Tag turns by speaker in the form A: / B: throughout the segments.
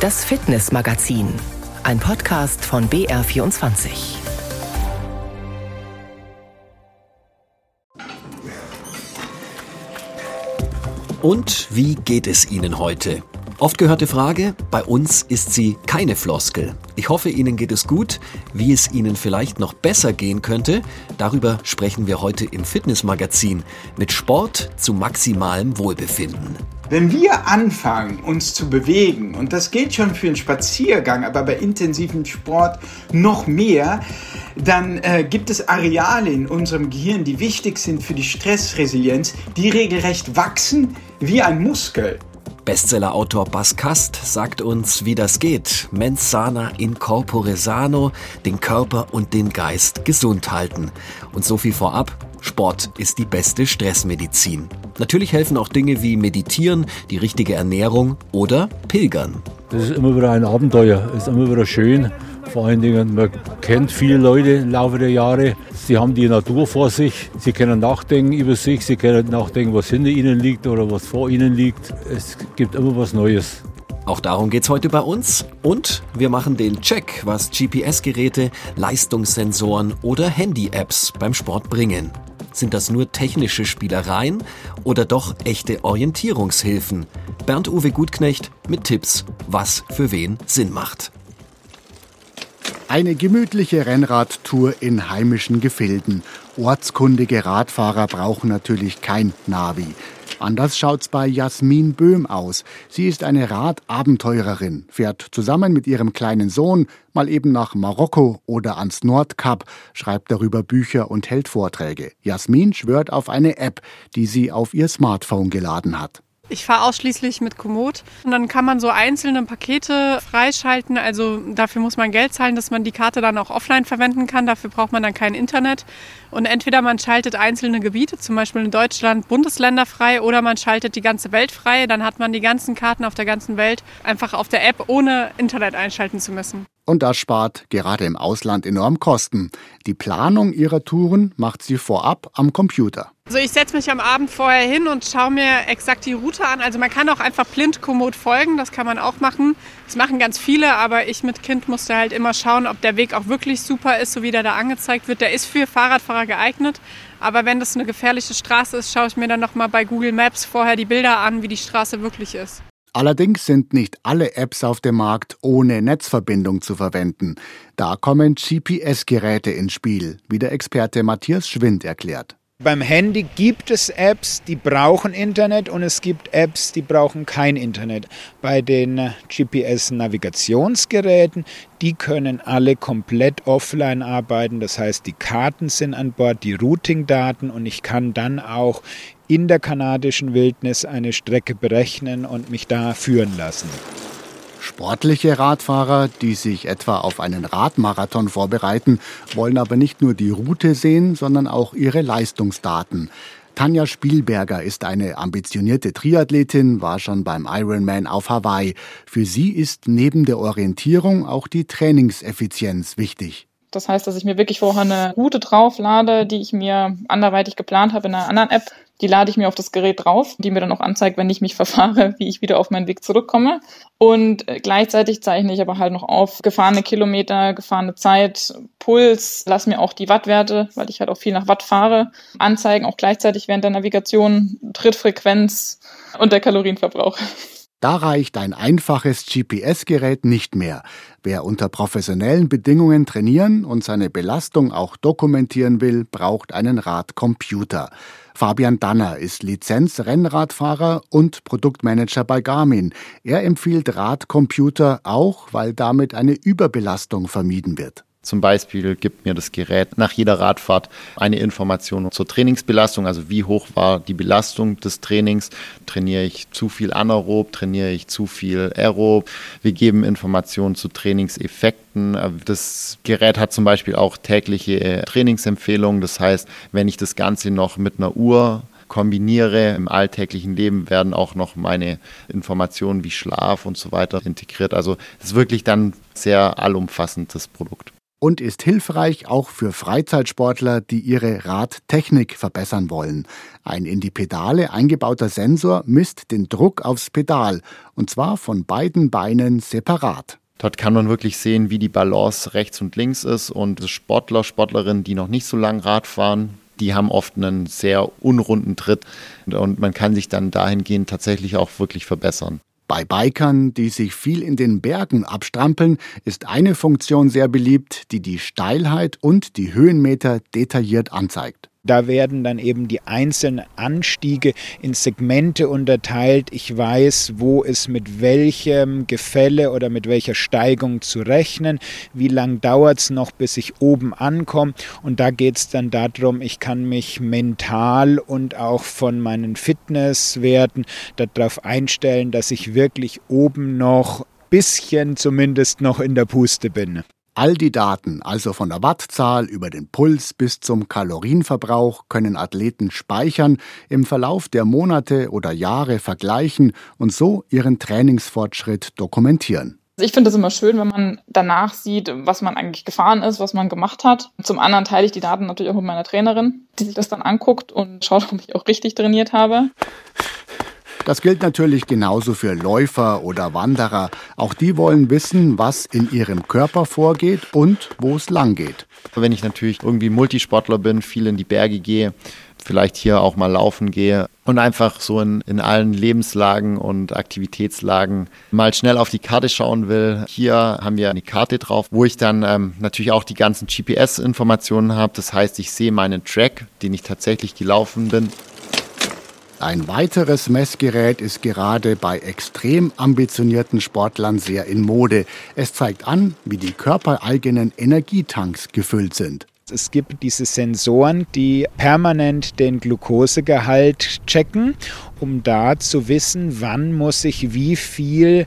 A: Das Fitnessmagazin, ein Podcast von BR24.
B: Und wie geht es Ihnen heute? Oft gehörte Frage, bei uns ist sie keine Floskel. Ich hoffe, Ihnen geht es gut. Wie es Ihnen vielleicht noch besser gehen könnte, darüber sprechen wir heute im Fitnessmagazin mit Sport zu maximalem Wohlbefinden.
C: Wenn wir anfangen, uns zu bewegen, und das geht schon für einen Spaziergang, aber bei intensivem Sport noch mehr, dann äh, gibt es Areale in unserem Gehirn, die wichtig sind für die Stressresilienz, die regelrecht wachsen wie ein Muskel.
B: Bestsellerautor Bas Kast sagt uns, wie das geht. Mens sana in corpore sano, den Körper und den Geist gesund halten. Und so viel vorab, Sport ist die beste Stressmedizin. Natürlich helfen auch Dinge wie Meditieren, die richtige Ernährung oder Pilgern.
D: Das ist immer wieder ein Abenteuer, ist immer wieder schön. Vor allen Dingen, man kennt viele Leute im Laufe der Jahre. Sie haben die Natur vor sich. Sie können nachdenken über sich. Sie können nachdenken, was hinter ihnen liegt oder was vor ihnen liegt. Es gibt immer was Neues.
B: Auch darum geht es heute bei uns. Und wir machen den Check, was GPS-Geräte, Leistungssensoren oder Handy-Apps beim Sport bringen. Sind das nur technische Spielereien oder doch echte Orientierungshilfen? Bernd-Uwe Gutknecht mit Tipps, was für wen Sinn macht.
E: Eine gemütliche Rennradtour in heimischen Gefilden. Ortskundige Radfahrer brauchen natürlich kein Navi. Anders schaut's bei Jasmin Böhm aus. Sie ist eine Radabenteurerin, fährt zusammen mit ihrem kleinen Sohn mal eben nach Marokko oder ans Nordkap, schreibt darüber Bücher und hält Vorträge. Jasmin schwört auf eine App, die sie auf ihr Smartphone geladen hat.
F: Ich fahre ausschließlich mit Komoot und dann kann man so einzelne Pakete freischalten. Also dafür muss man Geld zahlen, dass man die Karte dann auch offline verwenden kann. Dafür braucht man dann kein Internet. Und entweder man schaltet einzelne Gebiete, zum Beispiel in Deutschland Bundesländer frei, oder man schaltet die ganze Welt frei. Dann hat man die ganzen Karten auf der ganzen Welt einfach auf der App, ohne Internet einschalten zu müssen.
E: Und das spart gerade im Ausland enorm Kosten. Die Planung ihrer Touren macht sie vorab am Computer.
F: Also ich setze mich am Abend vorher hin und schaue mir exakt die Route an. Also man kann auch einfach blind Komoot folgen, das kann man auch machen. Das machen ganz viele, aber ich mit Kind musste halt immer schauen, ob der Weg auch wirklich super ist, so wie der da angezeigt wird. Der ist für Fahrradfahrer geeignet, aber wenn das eine gefährliche Straße ist, schaue ich mir dann nochmal bei Google Maps vorher die Bilder an, wie die Straße wirklich ist.
E: Allerdings sind nicht alle Apps auf dem Markt ohne Netzverbindung zu verwenden. Da kommen GPS-Geräte ins Spiel, wie der Experte Matthias Schwind erklärt.
G: Beim Handy gibt es Apps, die brauchen Internet und es gibt Apps, die brauchen kein Internet. Bei den GPS-Navigationsgeräten, die können alle komplett offline arbeiten. Das heißt, die Karten sind an Bord, die Routing-Daten und ich kann dann auch in der kanadischen Wildnis eine Strecke berechnen und mich da führen lassen.
E: Sportliche Radfahrer, die sich etwa auf einen Radmarathon vorbereiten, wollen aber nicht nur die Route sehen, sondern auch ihre Leistungsdaten. Tanja Spielberger ist eine ambitionierte Triathletin, war schon beim Ironman auf Hawaii. Für sie ist neben der Orientierung auch die Trainingseffizienz wichtig.
H: Das heißt, dass ich mir wirklich vorher eine Route drauflade, die ich mir anderweitig geplant habe in einer anderen App. Die lade ich mir auf das Gerät drauf, die mir dann auch anzeigt, wenn ich mich verfahre, wie ich wieder auf meinen Weg zurückkomme. Und äh, gleichzeitig zeichne ich aber halt noch auf gefahrene Kilometer, gefahrene Zeit, Puls, lass mir auch die Wattwerte, weil ich halt auch viel nach Watt fahre, anzeigen, auch gleichzeitig während der Navigation, Trittfrequenz und der Kalorienverbrauch.
E: Da reicht ein einfaches GPS-Gerät nicht mehr. Wer unter professionellen Bedingungen trainieren und seine Belastung auch dokumentieren will, braucht einen Radcomputer. Fabian Danner ist Lizenz-Rennradfahrer und Produktmanager bei Garmin. Er empfiehlt Radcomputer auch, weil damit eine Überbelastung vermieden wird.
I: Zum Beispiel gibt mir das Gerät nach jeder Radfahrt eine Information zur Trainingsbelastung, also wie hoch war die Belastung des Trainings. Trainiere ich zu viel anaerob, trainiere ich zu viel aerob. Wir geben Informationen zu Trainingseffekten. Das Gerät hat zum Beispiel auch tägliche Trainingsempfehlungen. Das heißt, wenn ich das Ganze noch mit einer Uhr kombiniere im alltäglichen Leben, werden auch noch meine Informationen wie Schlaf und so weiter integriert. Also es ist wirklich dann sehr allumfassendes Produkt.
E: Und ist hilfreich auch für Freizeitsportler, die ihre Radtechnik verbessern wollen. Ein in die Pedale eingebauter Sensor misst den Druck aufs Pedal und zwar von beiden Beinen separat.
I: Dort kann man wirklich sehen, wie die Balance rechts und links ist und Sportler, Sportlerinnen, die noch nicht so lang Rad fahren, die haben oft einen sehr unrunden Tritt und man kann sich dann dahingehend tatsächlich auch wirklich verbessern.
E: Bei Bikern, die sich viel in den Bergen abstrampeln, ist eine Funktion sehr beliebt, die die Steilheit und die Höhenmeter detailliert anzeigt.
G: Da werden dann eben die einzelnen Anstiege in Segmente unterteilt. Ich weiß, wo ist mit welchem Gefälle oder mit welcher Steigung zu rechnen. Wie lang dauert es noch, bis ich oben ankomme. Und da geht es dann darum, ich kann mich mental und auch von meinen Fitnesswerten darauf einstellen, dass ich wirklich oben noch bisschen zumindest noch in der Puste bin.
E: All die Daten, also von der Wattzahl über den Puls bis zum Kalorienverbrauch, können Athleten speichern, im Verlauf der Monate oder Jahre vergleichen und so ihren Trainingsfortschritt dokumentieren.
H: Also ich finde es immer schön, wenn man danach sieht, was man eigentlich gefahren ist, was man gemacht hat. Zum anderen teile ich die Daten natürlich auch mit meiner Trainerin, die sich das dann anguckt und schaut, ob ich auch richtig trainiert habe.
E: Das gilt natürlich genauso für Läufer oder Wanderer. Auch die wollen wissen, was in ihrem Körper vorgeht und wo es lang geht.
I: Wenn ich natürlich irgendwie Multisportler bin, viel in die Berge gehe, vielleicht hier auch mal laufen gehe und einfach so in, in allen Lebenslagen und Aktivitätslagen mal schnell auf die Karte schauen will. Hier haben wir eine Karte drauf, wo ich dann ähm, natürlich auch die ganzen GPS-Informationen habe. Das heißt, ich sehe meinen Track, den ich tatsächlich gelaufen bin.
E: Ein weiteres Messgerät ist gerade bei extrem ambitionierten Sportlern sehr in Mode. Es zeigt an, wie die körpereigenen Energietanks gefüllt sind.
G: Es gibt diese Sensoren, die permanent den Glukosegehalt checken, um da zu wissen, wann muss ich wie viel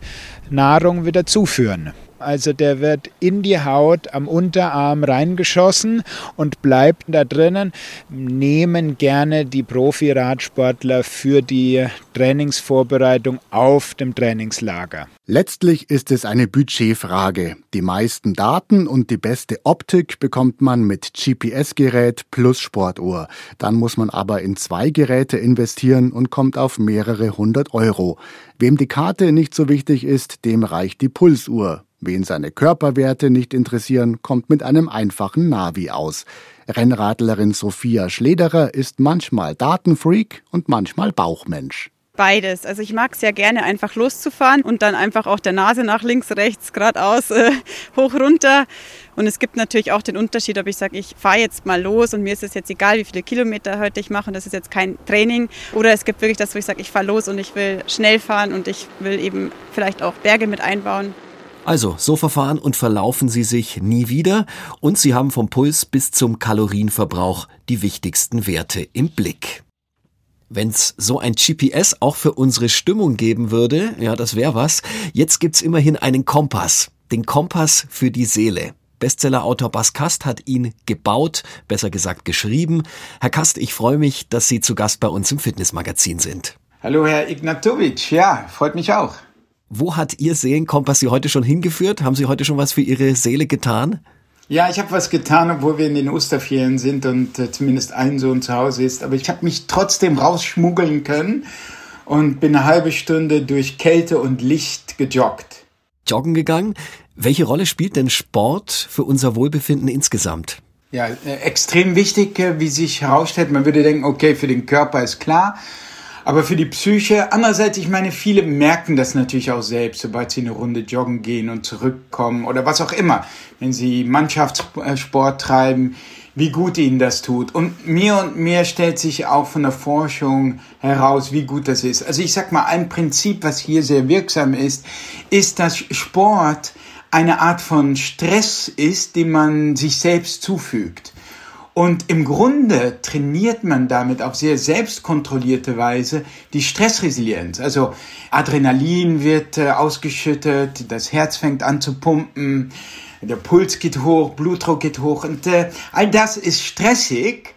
G: Nahrung wieder zuführen. Also der wird in die Haut am Unterarm reingeschossen und bleibt da drinnen. Nehmen gerne die Profi-Radsportler für die Trainingsvorbereitung auf dem Trainingslager.
E: Letztlich ist es eine Budgetfrage. Die meisten Daten und die beste Optik bekommt man mit GPS-Gerät plus Sportuhr. Dann muss man aber in zwei Geräte investieren und kommt auf mehrere hundert Euro. Wem die Karte nicht so wichtig ist, dem reicht die Pulsuhr. Wen seine Körperwerte nicht interessieren, kommt mit einem einfachen Navi aus. Rennradlerin Sophia Schlederer ist manchmal Datenfreak und manchmal Bauchmensch.
J: Beides. Also ich mag es ja gerne, einfach loszufahren und dann einfach auch der Nase nach links, rechts, geradeaus, äh, hoch, runter. Und es gibt natürlich auch den Unterschied, ob ich sage, ich fahre jetzt mal los und mir ist es jetzt egal, wie viele Kilometer heute ich mache und das ist jetzt kein Training. Oder es gibt wirklich das, wo ich sage, ich fahre los und ich will schnell fahren und ich will eben vielleicht auch Berge mit einbauen.
B: Also, so verfahren und verlaufen Sie sich nie wieder und Sie haben vom Puls bis zum Kalorienverbrauch die wichtigsten Werte im Blick. Wenn's so ein GPS auch für unsere Stimmung geben würde, ja, das wäre was. Jetzt gibt's immerhin einen Kompass. Den Kompass für die Seele. Bestsellerautor Bas Kast hat ihn gebaut, besser gesagt geschrieben. Herr Kast, ich freue mich, dass Sie zu Gast bei uns im Fitnessmagazin sind.
C: Hallo, Herr Ignatovic. Ja, freut mich auch.
B: Wo hat Ihr Seelenkompass Sie heute schon hingeführt? Haben Sie heute schon was für Ihre Seele getan?
C: Ja, ich habe was getan, obwohl wir in den Osterferien sind und äh, zumindest ein Sohn zu Hause ist. Aber ich habe mich trotzdem rausschmuggeln können und bin eine halbe Stunde durch Kälte und Licht gejoggt.
B: Joggen gegangen? Welche Rolle spielt denn Sport für unser Wohlbefinden insgesamt?
C: Ja, äh, extrem wichtig, äh, wie sich herausstellt. Man würde denken, okay, für den Körper ist klar, aber für die Psyche, andererseits, ich meine, viele merken das natürlich auch selbst, sobald sie eine Runde joggen gehen und zurückkommen oder was auch immer, wenn sie Mannschaftssport treiben, wie gut ihnen das tut. Und mehr und mehr stellt sich auch von der Forschung heraus, wie gut das ist. Also ich sag mal, ein Prinzip, was hier sehr wirksam ist, ist, dass Sport eine Art von Stress ist, den man sich selbst zufügt. Und im Grunde trainiert man damit auf sehr selbstkontrollierte Weise die Stressresilienz. Also Adrenalin wird äh, ausgeschüttet, das Herz fängt an zu pumpen, der Puls geht hoch, Blutdruck geht hoch und äh, all das ist stressig.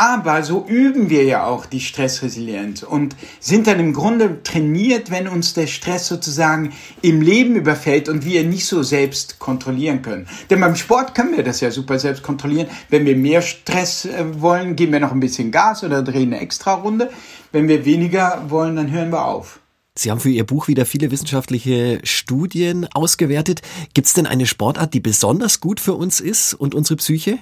C: Aber so üben wir ja auch die Stressresilienz und sind dann im Grunde trainiert, wenn uns der Stress sozusagen im Leben überfällt und wir nicht so selbst kontrollieren können. Denn beim Sport können wir das ja super selbst kontrollieren. Wenn wir mehr Stress äh, wollen, geben wir noch ein bisschen Gas oder drehen eine extra Runde. Wenn wir weniger wollen, dann hören wir auf.
B: Sie haben für Ihr Buch wieder viele wissenschaftliche Studien ausgewertet. Gibt es denn eine Sportart, die besonders gut für uns ist und unsere Psyche?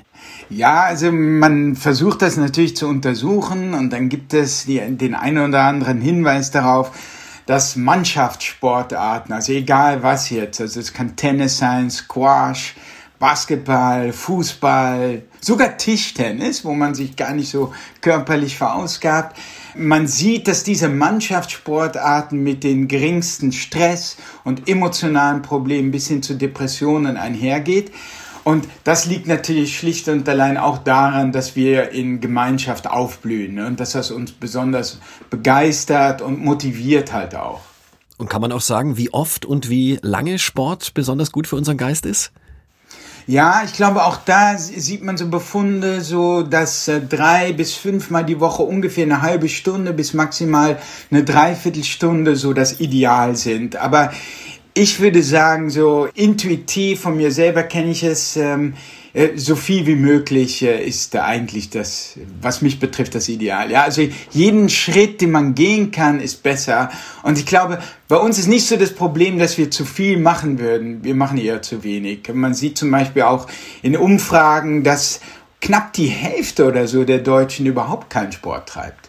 C: Ja, also man versucht das natürlich zu untersuchen und dann gibt es die, den einen oder anderen Hinweis darauf, dass Mannschaftssportarten, also egal was jetzt, also es kann Tennis sein, Squash, Basketball, Fußball, sogar Tischtennis, wo man sich gar nicht so körperlich verausgabt, man sieht, dass diese Mannschaftssportarten mit den geringsten Stress und emotionalen Problemen bis hin zu Depressionen einhergeht. Und das liegt natürlich schlicht und allein auch daran, dass wir in Gemeinschaft aufblühen ne? und dass das uns besonders begeistert und motiviert halt auch.
B: Und kann man auch sagen, wie oft und wie lange Sport besonders gut für unseren Geist ist?
C: Ja, ich glaube, auch da sieht man so Befunde, so dass äh, drei bis fünfmal die Woche ungefähr eine halbe Stunde bis maximal eine Dreiviertelstunde so das Ideal sind. Aber ich würde sagen, so intuitiv von mir selber kenne ich es. Ähm, äh, so viel wie möglich äh, ist eigentlich das, was mich betrifft, das Ideal. Ja, also jeden Schritt, den man gehen kann, ist besser. Und ich glaube, bei uns ist nicht so das Problem, dass wir zu viel machen würden. Wir machen eher zu wenig. Man sieht zum Beispiel auch in Umfragen, dass knapp die Hälfte oder so der Deutschen überhaupt keinen Sport treibt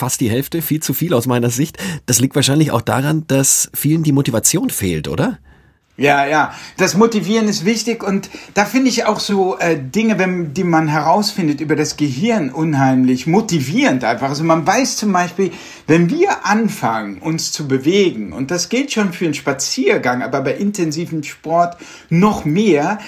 B: fast die Hälfte, viel zu viel aus meiner Sicht. Das liegt wahrscheinlich auch daran, dass vielen die Motivation fehlt, oder?
C: Ja, ja, das Motivieren ist wichtig und da finde ich auch so äh, Dinge, wenn, die man herausfindet über das Gehirn unheimlich motivierend einfach. Also man weiß zum Beispiel, wenn wir anfangen, uns zu bewegen, und das gilt schon für einen Spaziergang, aber bei intensivem Sport noch mehr,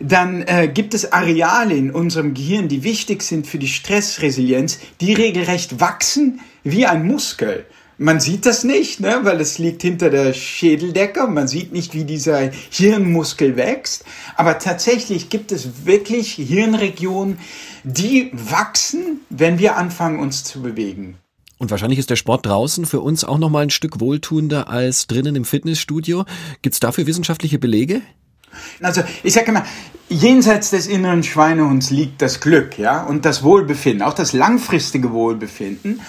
C: dann äh, gibt es Areale in unserem Gehirn, die wichtig sind für die Stressresilienz, die regelrecht wachsen wie ein Muskel. Man sieht das nicht, ne, weil es liegt hinter der Schädeldecke. Man sieht nicht, wie dieser Hirnmuskel wächst. Aber tatsächlich gibt es wirklich Hirnregionen, die wachsen, wenn wir anfangen, uns zu bewegen.
B: Und wahrscheinlich ist der Sport draußen für uns auch noch mal ein Stück wohltuender als drinnen im Fitnessstudio. Gibt es dafür wissenschaftliche Belege?
C: Also ich sage immer, jenseits des inneren Schweinehunds liegt das Glück, ja, und das Wohlbefinden, auch das langfristige Wohlbefinden.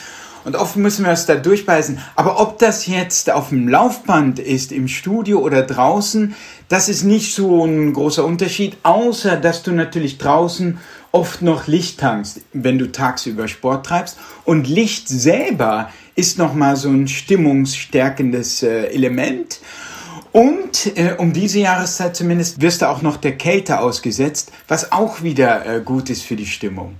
C: Und oft müssen wir es da durchbeißen. Aber ob das jetzt auf dem Laufband ist, im Studio oder draußen, das ist nicht so ein großer Unterschied, außer dass du natürlich draußen oft noch Licht tankst, wenn du tagsüber Sport treibst. Und Licht selber ist nochmal so ein stimmungsstärkendes äh, Element. Und äh, um diese Jahreszeit zumindest wirst du auch noch der Kälte ausgesetzt, was auch wieder äh, gut ist für die Stimmung.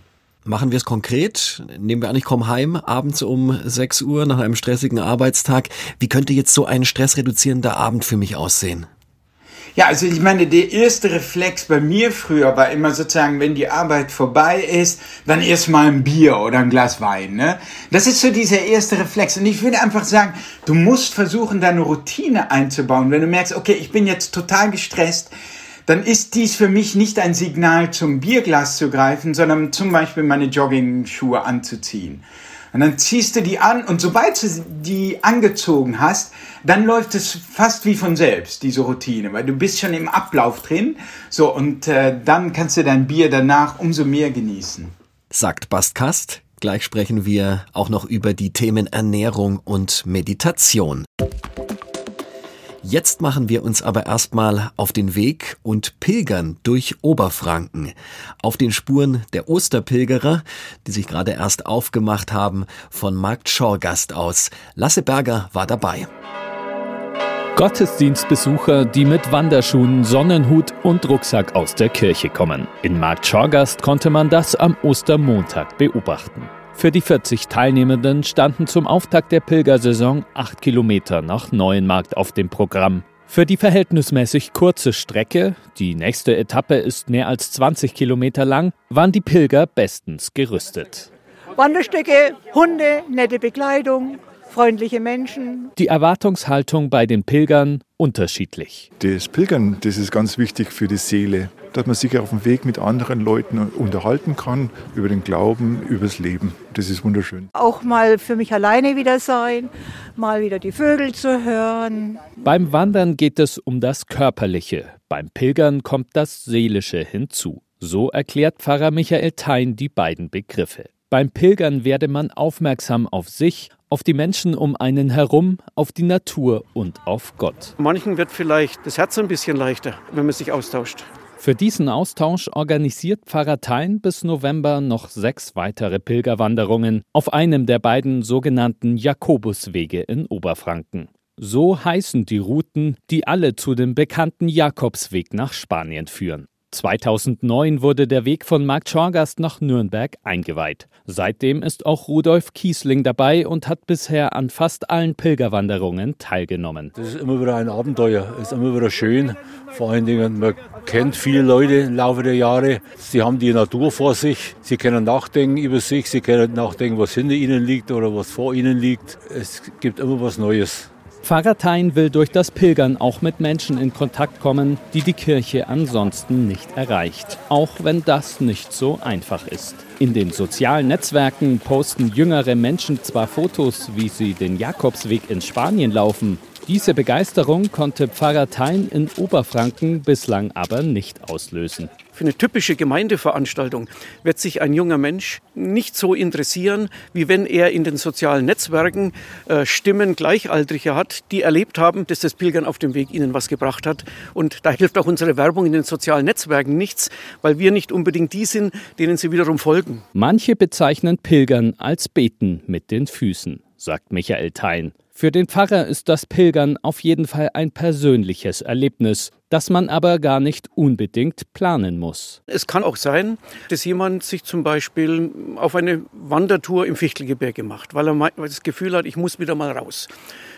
B: Machen wir es konkret. Nehmen wir an, ich komme heim abends um 6 Uhr nach einem stressigen Arbeitstag. Wie könnte jetzt so ein stressreduzierender Abend für mich aussehen?
C: Ja, also ich meine, der erste Reflex bei mir früher war immer sozusagen, wenn die Arbeit vorbei ist, dann erst mal ein Bier oder ein Glas Wein. Ne? Das ist so dieser erste Reflex. Und ich würde einfach sagen, du musst versuchen, deine Routine einzubauen. Wenn du merkst, okay, ich bin jetzt total gestresst, dann ist dies für mich nicht ein Signal zum Bierglas zu greifen, sondern zum Beispiel meine Jogging-Schuhe anzuziehen. Und dann ziehst du die an und sobald du die angezogen hast, dann läuft es fast wie von selbst, diese Routine, weil du bist schon im Ablauf drin. So, und äh, dann kannst du dein Bier danach umso mehr genießen.
B: Sagt Bastkast. Gleich sprechen wir auch noch über die Themen Ernährung und Meditation. Jetzt machen wir uns aber erstmal auf den Weg und pilgern durch Oberfranken. Auf den Spuren der Osterpilgerer, die sich gerade erst aufgemacht haben, von Markt Schorgast aus. Lasse Berger war dabei.
K: Gottesdienstbesucher, die mit Wanderschuhen, Sonnenhut und Rucksack aus der Kirche kommen. In Markt Schorgast konnte man das am Ostermontag beobachten. Für die 40 Teilnehmenden standen zum Auftakt der Pilgersaison acht Kilometer nach Neuenmarkt auf dem Programm. Für die verhältnismäßig kurze Strecke, die nächste Etappe ist mehr als 20 Kilometer lang, waren die Pilger bestens gerüstet.
L: Wanderstücke, Hunde, nette Bekleidung, freundliche Menschen.
K: Die Erwartungshaltung bei den Pilgern unterschiedlich.
M: Das Pilgern, das ist ganz wichtig für die Seele. Dass man sich auf dem Weg mit anderen Leuten unterhalten kann, über den Glauben, über das Leben. Das ist wunderschön.
L: Auch mal für mich alleine wieder sein, mal wieder die Vögel zu hören.
K: Beim Wandern geht es um das Körperliche, beim Pilgern kommt das Seelische hinzu. So erklärt Pfarrer Michael Thein die beiden Begriffe. Beim Pilgern werde man aufmerksam auf sich, auf die Menschen um einen herum, auf die Natur und auf Gott.
N: Manchen wird vielleicht das Herz ein bisschen leichter, wenn man sich austauscht.
K: Für diesen Austausch organisiert Pfarrer Thein bis November noch sechs weitere Pilgerwanderungen auf einem der beiden sogenannten Jakobuswege in Oberfranken. So heißen die Routen, die alle zu dem bekannten Jakobsweg nach Spanien führen. 2009 wurde der Weg von Markt Schorgast nach Nürnberg eingeweiht. Seitdem ist auch Rudolf Kiesling dabei und hat bisher an fast allen Pilgerwanderungen teilgenommen.
D: Das ist immer wieder ein Abenteuer, ist immer wieder schön. Vor allen Dingen, man kennt viele Leute im Laufe der Jahre. Sie haben die Natur vor sich, sie können nachdenken über sich, sie können nachdenken, was hinter ihnen liegt oder was vor ihnen liegt. Es gibt immer was Neues.
K: Pfarrer Thein will durch das Pilgern auch mit Menschen in Kontakt kommen, die die Kirche ansonsten nicht erreicht, auch wenn das nicht so einfach ist. In den sozialen Netzwerken posten jüngere Menschen zwar Fotos, wie sie den Jakobsweg in Spanien laufen, diese Begeisterung konnte Pfarrer Thein in Oberfranken bislang aber nicht auslösen.
N: Für eine typische Gemeindeveranstaltung wird sich ein junger Mensch nicht so interessieren, wie wenn er in den sozialen Netzwerken äh, Stimmen Gleichaltriger hat, die erlebt haben, dass das Pilgern auf dem Weg ihnen was gebracht hat. Und da hilft auch unsere Werbung in den sozialen Netzwerken nichts, weil wir nicht unbedingt die sind, denen sie wiederum folgen.
K: Manche bezeichnen Pilgern als Beten mit den Füßen, sagt Michael Thein. Für den Pfarrer ist das Pilgern auf jeden Fall ein persönliches Erlebnis, das man aber gar nicht unbedingt planen muss.
N: Es kann auch sein, dass jemand sich zum Beispiel auf eine Wandertour im Fichtelgebirge macht, weil er das Gefühl hat, ich muss wieder mal raus.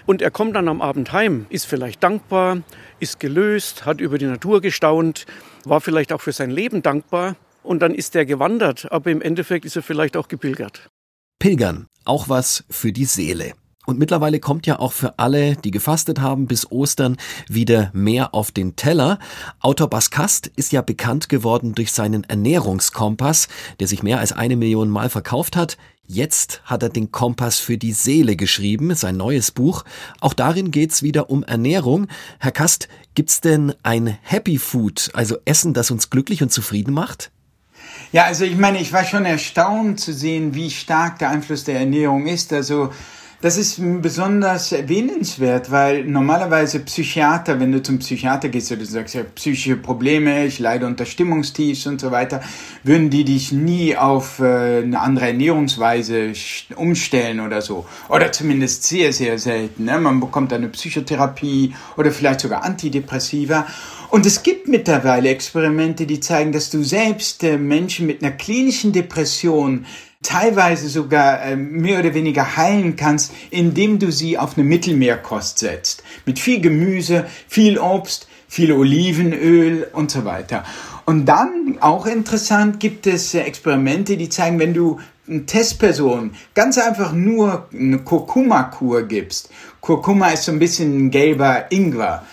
N: Und er kommt dann am Abend heim, ist vielleicht dankbar, ist gelöst, hat über die Natur gestaunt, war vielleicht auch für sein Leben dankbar und dann ist er gewandert, aber im Endeffekt ist er vielleicht auch gepilgert.
B: Pilgern, auch was für die Seele. Und mittlerweile kommt ja auch für alle, die gefastet haben bis Ostern, wieder mehr auf den Teller. Autor Baskast ist ja bekannt geworden durch seinen Ernährungskompass, der sich mehr als eine Million Mal verkauft hat. Jetzt hat er den Kompass für die Seele geschrieben, sein neues Buch. Auch darin geht's wieder um Ernährung. Herr Kast, gibt's denn ein Happy Food, also Essen, das uns glücklich und zufrieden macht?
C: Ja, also ich meine, ich war schon erstaunt zu sehen, wie stark der Einfluss der Ernährung ist. Also das ist besonders erwähnenswert, weil normalerweise Psychiater, wenn du zum Psychiater gehst oder du sagst ja psychische Probleme, ich leide unter Stimmungstiefs und so weiter, würden die dich nie auf äh, eine andere Ernährungsweise umstellen oder so. Oder zumindest sehr, sehr selten. Ne? Man bekommt eine Psychotherapie oder vielleicht sogar Antidepressiva. Und es gibt mittlerweile Experimente, die zeigen, dass du selbst äh, Menschen mit einer klinischen Depression teilweise sogar äh, mehr oder weniger heilen kannst, indem du sie auf eine Mittelmeerkost setzt. Mit viel Gemüse, viel Obst, viel Olivenöl und so weiter. Und dann, auch interessant, gibt es äh, Experimente, die zeigen, wenn du Testperson ganz einfach nur eine Kurkuma-Kur gibst. Kurkuma ist so ein bisschen ein gelber Ingwer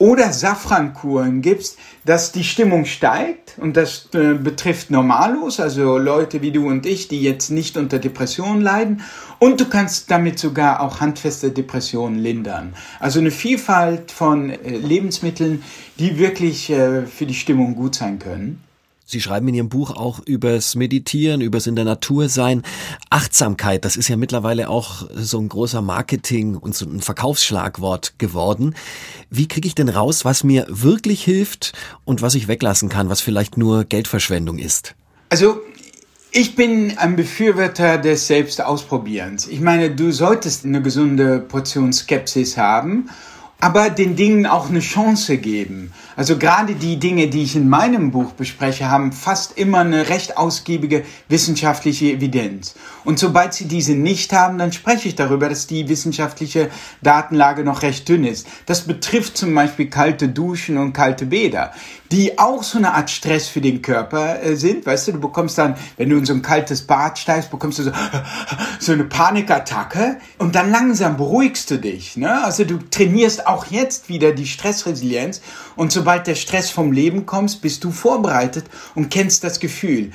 C: oder Safrankuren gibst, dass die Stimmung steigt und das äh, betrifft Normalos, also Leute wie du und ich, die jetzt nicht unter Depressionen leiden und du kannst damit sogar auch handfeste Depressionen lindern. Also eine Vielfalt von äh, Lebensmitteln, die wirklich äh, für die Stimmung gut sein können.
B: Sie schreiben in Ihrem Buch auch übers Meditieren, übers in der Natur sein. Achtsamkeit, das ist ja mittlerweile auch so ein großer Marketing- und so ein Verkaufsschlagwort geworden. Wie kriege ich denn raus, was mir wirklich hilft und was ich weglassen kann, was vielleicht nur Geldverschwendung ist?
C: Also ich bin ein Befürworter des Selbstausprobierens. Ich meine, du solltest eine gesunde Portion Skepsis haben aber den Dingen auch eine Chance geben. Also gerade die Dinge, die ich in meinem Buch bespreche, haben fast immer eine recht ausgiebige wissenschaftliche Evidenz. Und sobald sie diese nicht haben, dann spreche ich darüber, dass die wissenschaftliche Datenlage noch recht dünn ist. Das betrifft zum Beispiel kalte Duschen und kalte Bäder, die auch so eine Art Stress für den Körper äh, sind. Weißt du, du bekommst dann, wenn du in so ein kaltes Bad steigst, bekommst du so, so eine Panikattacke und dann langsam beruhigst du dich. Ne? Also du trainierst auch jetzt wieder die Stressresilienz. Und sobald der Stress vom Leben kommt, bist du vorbereitet und kennst das Gefühl.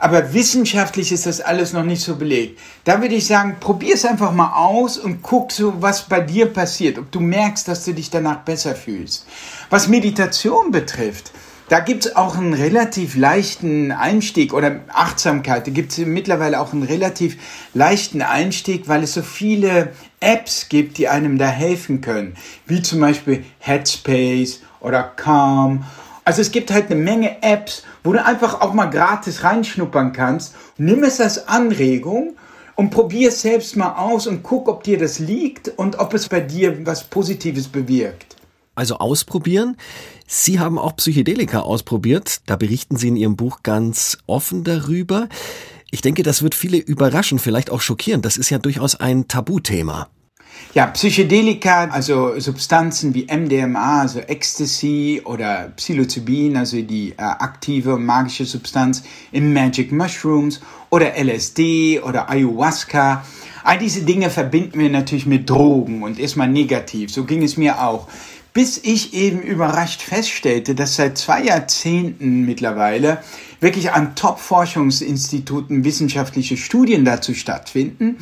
C: Aber wissenschaftlich ist das alles noch nicht so belegt. Da würde ich sagen, probier es einfach mal aus und guck so, was bei dir passiert. Ob du merkst, dass du dich danach besser fühlst. Was Meditation betrifft, da gibt es auch einen relativ leichten Einstieg oder Achtsamkeit. Da gibt es mittlerweile auch einen relativ leichten Einstieg, weil es so viele Apps gibt, die einem da helfen können. Wie zum Beispiel Headspace oder Calm. Also es gibt halt eine Menge Apps, wo du einfach auch mal gratis reinschnuppern kannst. Nimm es als Anregung und probier es selbst mal aus und guck, ob dir das liegt und ob es bei dir was Positives bewirkt.
B: Also ausprobieren. Sie haben auch Psychedelika ausprobiert. Da berichten Sie in Ihrem Buch ganz offen darüber. Ich denke, das wird viele überraschen, vielleicht auch schockieren. Das ist ja durchaus ein Tabuthema.
C: Ja, Psychedelika, also Substanzen wie MDMA, also Ecstasy oder Psilocybin, also die äh, aktive magische Substanz im Magic Mushrooms oder LSD oder Ayahuasca. All diese Dinge verbinden wir natürlich mit Drogen und erstmal negativ. So ging es mir auch bis ich eben überrascht feststellte, dass seit zwei Jahrzehnten mittlerweile wirklich an Top-Forschungsinstituten wissenschaftliche Studien dazu stattfinden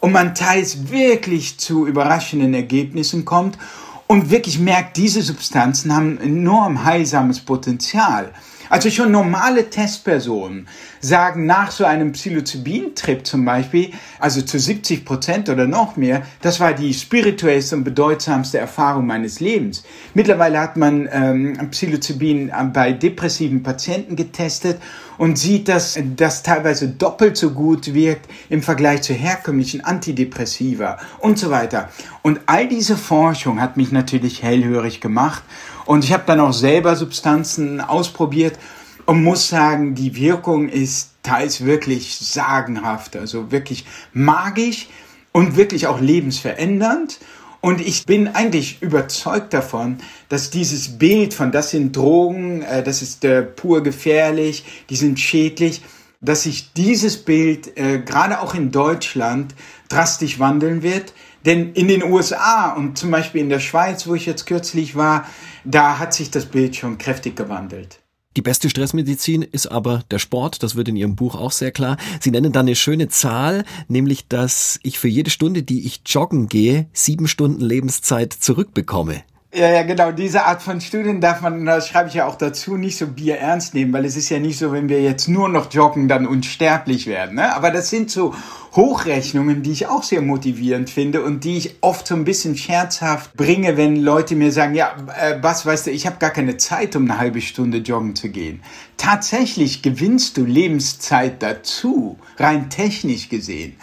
C: und man teils wirklich zu überraschenden Ergebnissen kommt und wirklich merkt, diese Substanzen haben enorm heilsames Potenzial. Also schon normale Testpersonen sagen nach so einem Psilocybin-Trip zum Beispiel, also zu 70 Prozent oder noch mehr, das war die spirituellste und bedeutsamste Erfahrung meines Lebens. Mittlerweile hat man ähm, Psilocybin bei depressiven Patienten getestet und sieht, dass das teilweise doppelt so gut wirkt im Vergleich zu herkömmlichen Antidepressiva und so weiter. Und all diese Forschung hat mich natürlich hellhörig gemacht und ich habe dann auch selber Substanzen ausprobiert und muss sagen, die Wirkung ist teils wirklich sagenhaft, also wirklich magisch und wirklich auch lebensverändernd. Und ich bin eigentlich überzeugt davon, dass dieses Bild von das sind Drogen, äh, das ist äh, pur gefährlich, die sind schädlich, dass sich dieses Bild äh, gerade auch in Deutschland drastisch wandeln wird. Denn in den USA und zum Beispiel in der Schweiz, wo ich jetzt kürzlich war, da hat sich das Bild schon kräftig gewandelt.
B: Die beste Stressmedizin ist aber der Sport, das wird in Ihrem Buch auch sehr klar. Sie nennen da eine schöne Zahl, nämlich dass ich für jede Stunde, die ich joggen gehe, sieben Stunden Lebenszeit zurückbekomme.
C: Ja, ja, genau. Diese Art von Studien darf man, das schreibe ich ja auch dazu, nicht so bier ernst nehmen, weil es ist ja nicht so, wenn wir jetzt nur noch joggen, dann unsterblich werden. Ne? Aber das sind so Hochrechnungen, die ich auch sehr motivierend finde und die ich oft so ein bisschen scherzhaft bringe, wenn Leute mir sagen, ja, äh, was weißt du, ich habe gar keine Zeit, um eine halbe Stunde joggen zu gehen. Tatsächlich gewinnst du Lebenszeit dazu, rein technisch gesehen.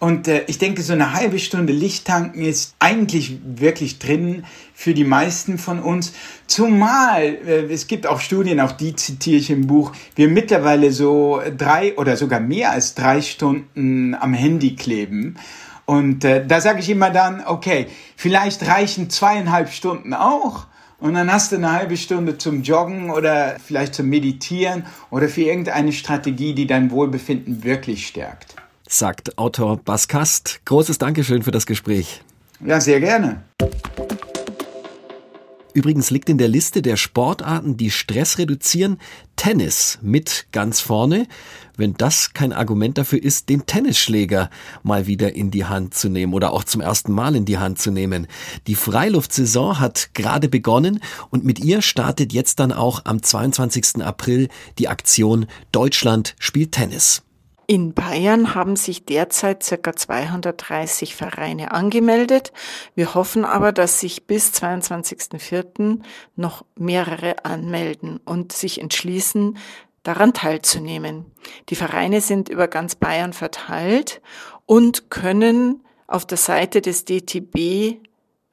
C: Und äh, ich denke, so eine halbe Stunde Lichttanken ist eigentlich wirklich drin für die meisten von uns. Zumal, äh, es gibt auch Studien, auch die zitiere ich im Buch, wir mittlerweile so drei oder sogar mehr als drei Stunden am Handy kleben. Und äh, da sage ich immer dann, okay, vielleicht reichen zweieinhalb Stunden auch. Und dann hast du eine halbe Stunde zum Joggen oder vielleicht zum Meditieren oder für irgendeine Strategie, die dein Wohlbefinden wirklich stärkt
B: sagt Autor Bas Kast. Großes Dankeschön für das Gespräch.
C: Ja, sehr gerne.
B: Übrigens liegt in der Liste der Sportarten, die Stress reduzieren, Tennis mit ganz vorne. Wenn das kein Argument dafür ist, den Tennisschläger mal wieder in die Hand zu nehmen oder auch zum ersten Mal in die Hand zu nehmen. Die Freiluftsaison hat gerade begonnen und mit ihr startet jetzt dann auch am 22. April die Aktion Deutschland spielt Tennis.
O: In Bayern haben sich derzeit circa 230 Vereine angemeldet. Wir hoffen aber, dass sich bis 22.04. noch mehrere anmelden und sich entschließen, daran teilzunehmen. Die Vereine sind über ganz Bayern verteilt und können auf der Seite des DTB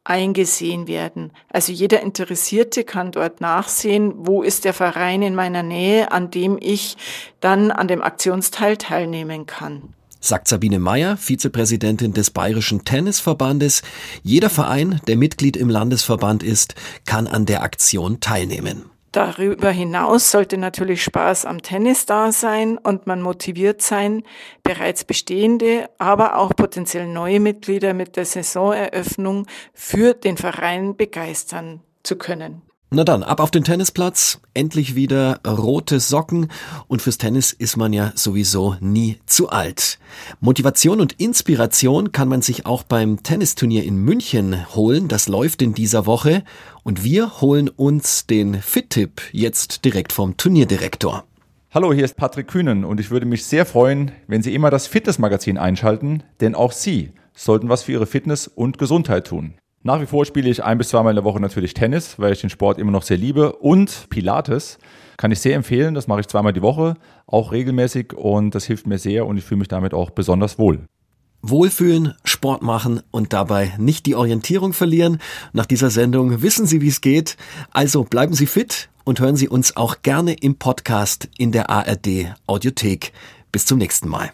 O: eingesehen werden. Also jeder Interessierte kann dort nachsehen, wo ist der Verein in meiner Nähe, an dem ich dann an dem Aktionsteil teilnehmen kann.
B: Sagt Sabine Meyer, Vizepräsidentin des Bayerischen Tennisverbandes. Jeder Verein, der Mitglied im Landesverband ist, kann an der Aktion teilnehmen.
O: Darüber hinaus sollte natürlich Spaß am Tennis da sein und man motiviert sein, bereits bestehende, aber auch potenziell neue Mitglieder mit der Saisoneröffnung für den Verein begeistern zu können.
B: Na dann, ab auf den Tennisplatz, endlich wieder rote Socken und fürs Tennis ist man ja sowieso nie zu alt. Motivation und Inspiration kann man sich auch beim Tennisturnier in München holen, das läuft in dieser Woche und wir holen uns den Fit-Tipp jetzt direkt vom Turnierdirektor.
P: Hallo, hier ist Patrick Kühnen und ich würde mich sehr freuen, wenn Sie immer das Fitnessmagazin einschalten, denn auch Sie sollten was für Ihre Fitness und Gesundheit tun. Nach wie vor spiele ich ein bis zweimal in der Woche natürlich Tennis, weil ich den Sport immer noch sehr liebe. Und Pilates kann ich sehr empfehlen. Das mache ich zweimal die Woche, auch regelmäßig. Und das hilft mir sehr und ich fühle mich damit auch besonders wohl.
B: Wohlfühlen, Sport machen und dabei nicht die Orientierung verlieren. Nach dieser Sendung wissen Sie, wie es geht. Also bleiben Sie fit und hören Sie uns auch gerne im Podcast in der ARD Audiothek. Bis zum nächsten Mal.